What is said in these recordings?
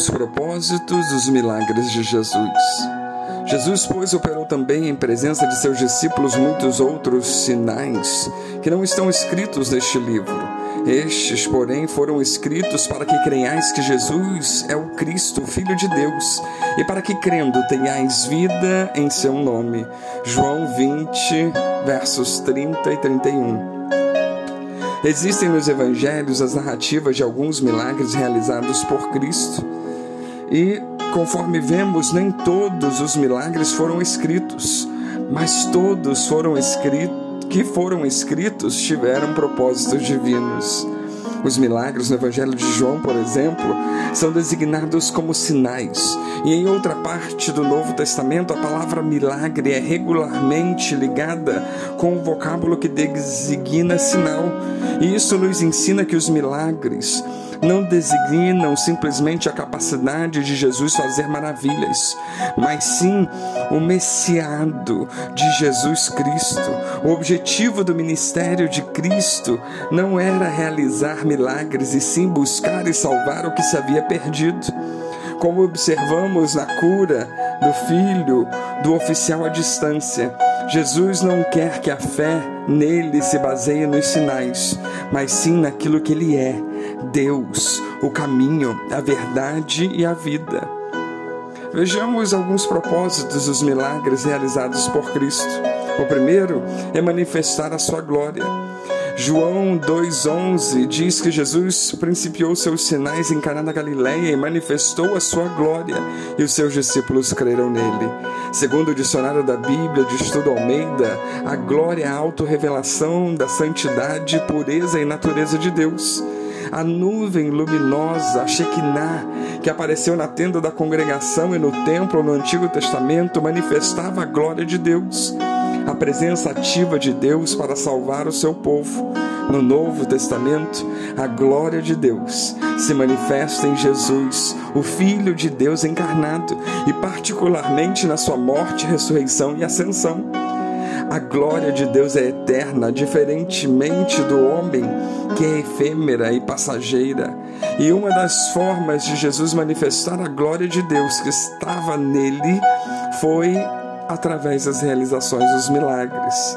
os propósitos dos milagres de Jesus. Jesus, pois, operou também em presença de seus discípulos muitos outros sinais que não estão escritos neste livro. Estes, porém, foram escritos para que creiais que Jesus é o Cristo, Filho de Deus, e para que crendo tenhais vida em seu nome. João 20, versos 30 e 31. Existem nos evangelhos as narrativas de alguns milagres realizados por Cristo. E Conforme vemos, nem todos os milagres foram escritos, mas todos foram escritos que foram escritos tiveram propósitos divinos. Os milagres no Evangelho de João, por exemplo, são designados como sinais, e em outra parte do Novo Testamento, a palavra milagre é regularmente ligada com o vocábulo que designa sinal. E isso nos ensina que os milagres não designam simplesmente a capacidade de Jesus fazer maravilhas, mas sim o messiado de Jesus Cristo. O objetivo do ministério de Cristo não era realizar milagres e sim buscar e salvar o que se havia perdido. Como observamos na cura do filho do oficial à distância, Jesus não quer que a fé nele se baseie nos sinais, mas sim naquilo que ele é Deus, o caminho, a verdade e a vida. Vejamos alguns propósitos dos milagres realizados por Cristo. O primeiro é manifestar a sua glória. João 2,11 diz que Jesus principiou seus sinais em Caná da Galileia e manifestou a sua glória, e os seus discípulos creram nele. Segundo o dicionário da Bíblia de Estudo Almeida, a glória é a autorrevelação da santidade, pureza e natureza de Deus a nuvem luminosa, a Shekinah, que apareceu na tenda da congregação e no templo no Antigo Testamento, manifestava a glória de Deus, a presença ativa de Deus para salvar o seu povo. No Novo Testamento, a glória de Deus se manifesta em Jesus, o Filho de Deus encarnado, e particularmente na sua morte, ressurreição e ascensão. A glória de Deus é eterna, diferentemente do homem, que é efêmera e passageira. E uma das formas de Jesus manifestar a glória de Deus que estava nele foi através das realizações dos milagres.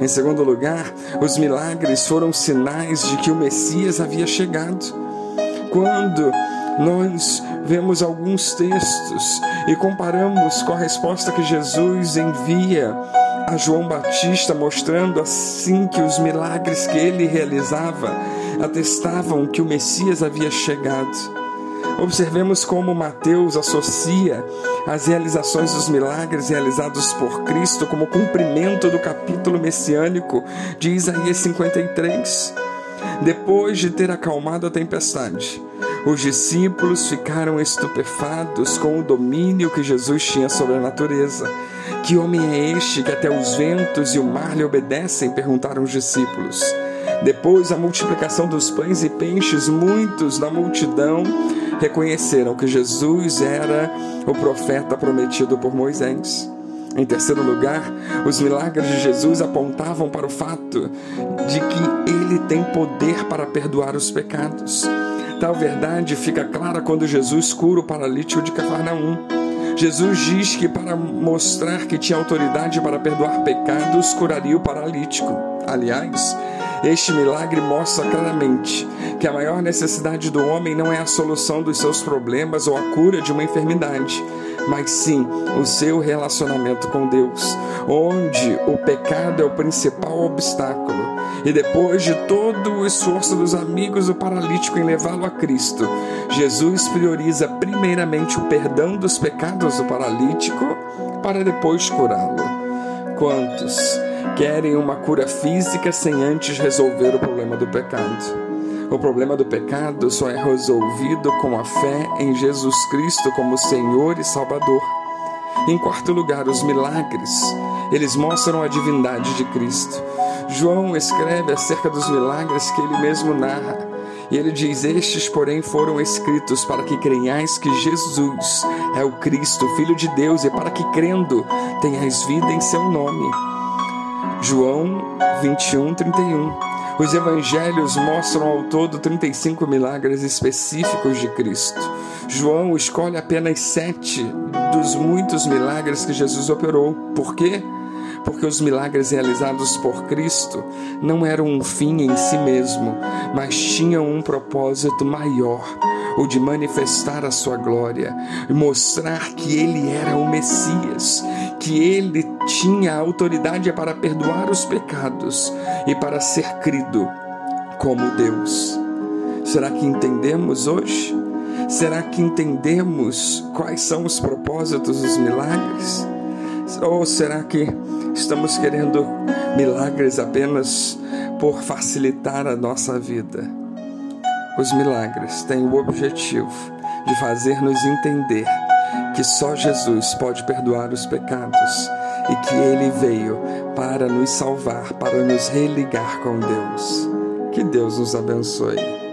Em segundo lugar, os milagres foram sinais de que o Messias havia chegado. Quando nós vemos alguns textos e comparamos com a resposta que Jesus envia a João Batista, mostrando assim que os milagres que ele realizava atestavam que o Messias havia chegado. Observemos como Mateus associa as realizações dos milagres realizados por Cristo como cumprimento do capítulo messiânico de Isaías 53. Depois de ter acalmado a tempestade, os discípulos ficaram estupefatos com o domínio que Jesus tinha sobre a natureza. Que homem é este que até os ventos e o mar lhe obedecem? perguntaram os discípulos. Depois da multiplicação dos pães e peixes, muitos da multidão reconheceram que Jesus era o profeta prometido por Moisés. Em terceiro lugar, os milagres de Jesus apontavam para o fato de que ele tem poder para perdoar os pecados. Tal verdade fica clara quando Jesus cura o paralítico de Cafarnaum. Jesus diz que para mostrar que tinha autoridade para perdoar pecados, curaria o paralítico. Aliás, este milagre mostra claramente que a maior necessidade do homem não é a solução dos seus problemas ou a cura de uma enfermidade, mas sim o seu relacionamento com Deus, onde o pecado é o principal obstáculo. E depois de todo o esforço dos amigos do paralítico em levá-lo a Cristo, Jesus prioriza primeiramente o perdão dos pecados do paralítico para depois curá-lo. Quantos querem uma cura física sem antes resolver o problema do pecado? O problema do pecado só é resolvido com a fé em Jesus Cristo como Senhor e Salvador. Em quarto lugar, os milagres. Eles mostram a divindade de Cristo. João escreve acerca dos milagres que ele mesmo narra. E ele diz: Estes, porém, foram escritos para que creiais que Jesus é o Cristo, Filho de Deus, e para que crendo tenhais vida em seu nome. João 21, 31. Os evangelhos mostram ao todo 35 milagres específicos de Cristo. João escolhe apenas sete dos muitos milagres que Jesus operou. Por quê? Porque os milagres realizados por Cristo não eram um fim em si mesmo, mas tinham um propósito maior, o de manifestar a sua glória mostrar que ele era o Messias, que ele tinha autoridade para perdoar os pecados e para ser crido como Deus. Será que entendemos hoje? Será que entendemos quais são os propósitos dos milagres? Ou será que estamos querendo milagres apenas por facilitar a nossa vida? Os milagres têm o objetivo de fazer-nos entender que só Jesus pode perdoar os pecados e que ele veio para nos salvar, para nos religar com Deus. Que Deus nos abençoe.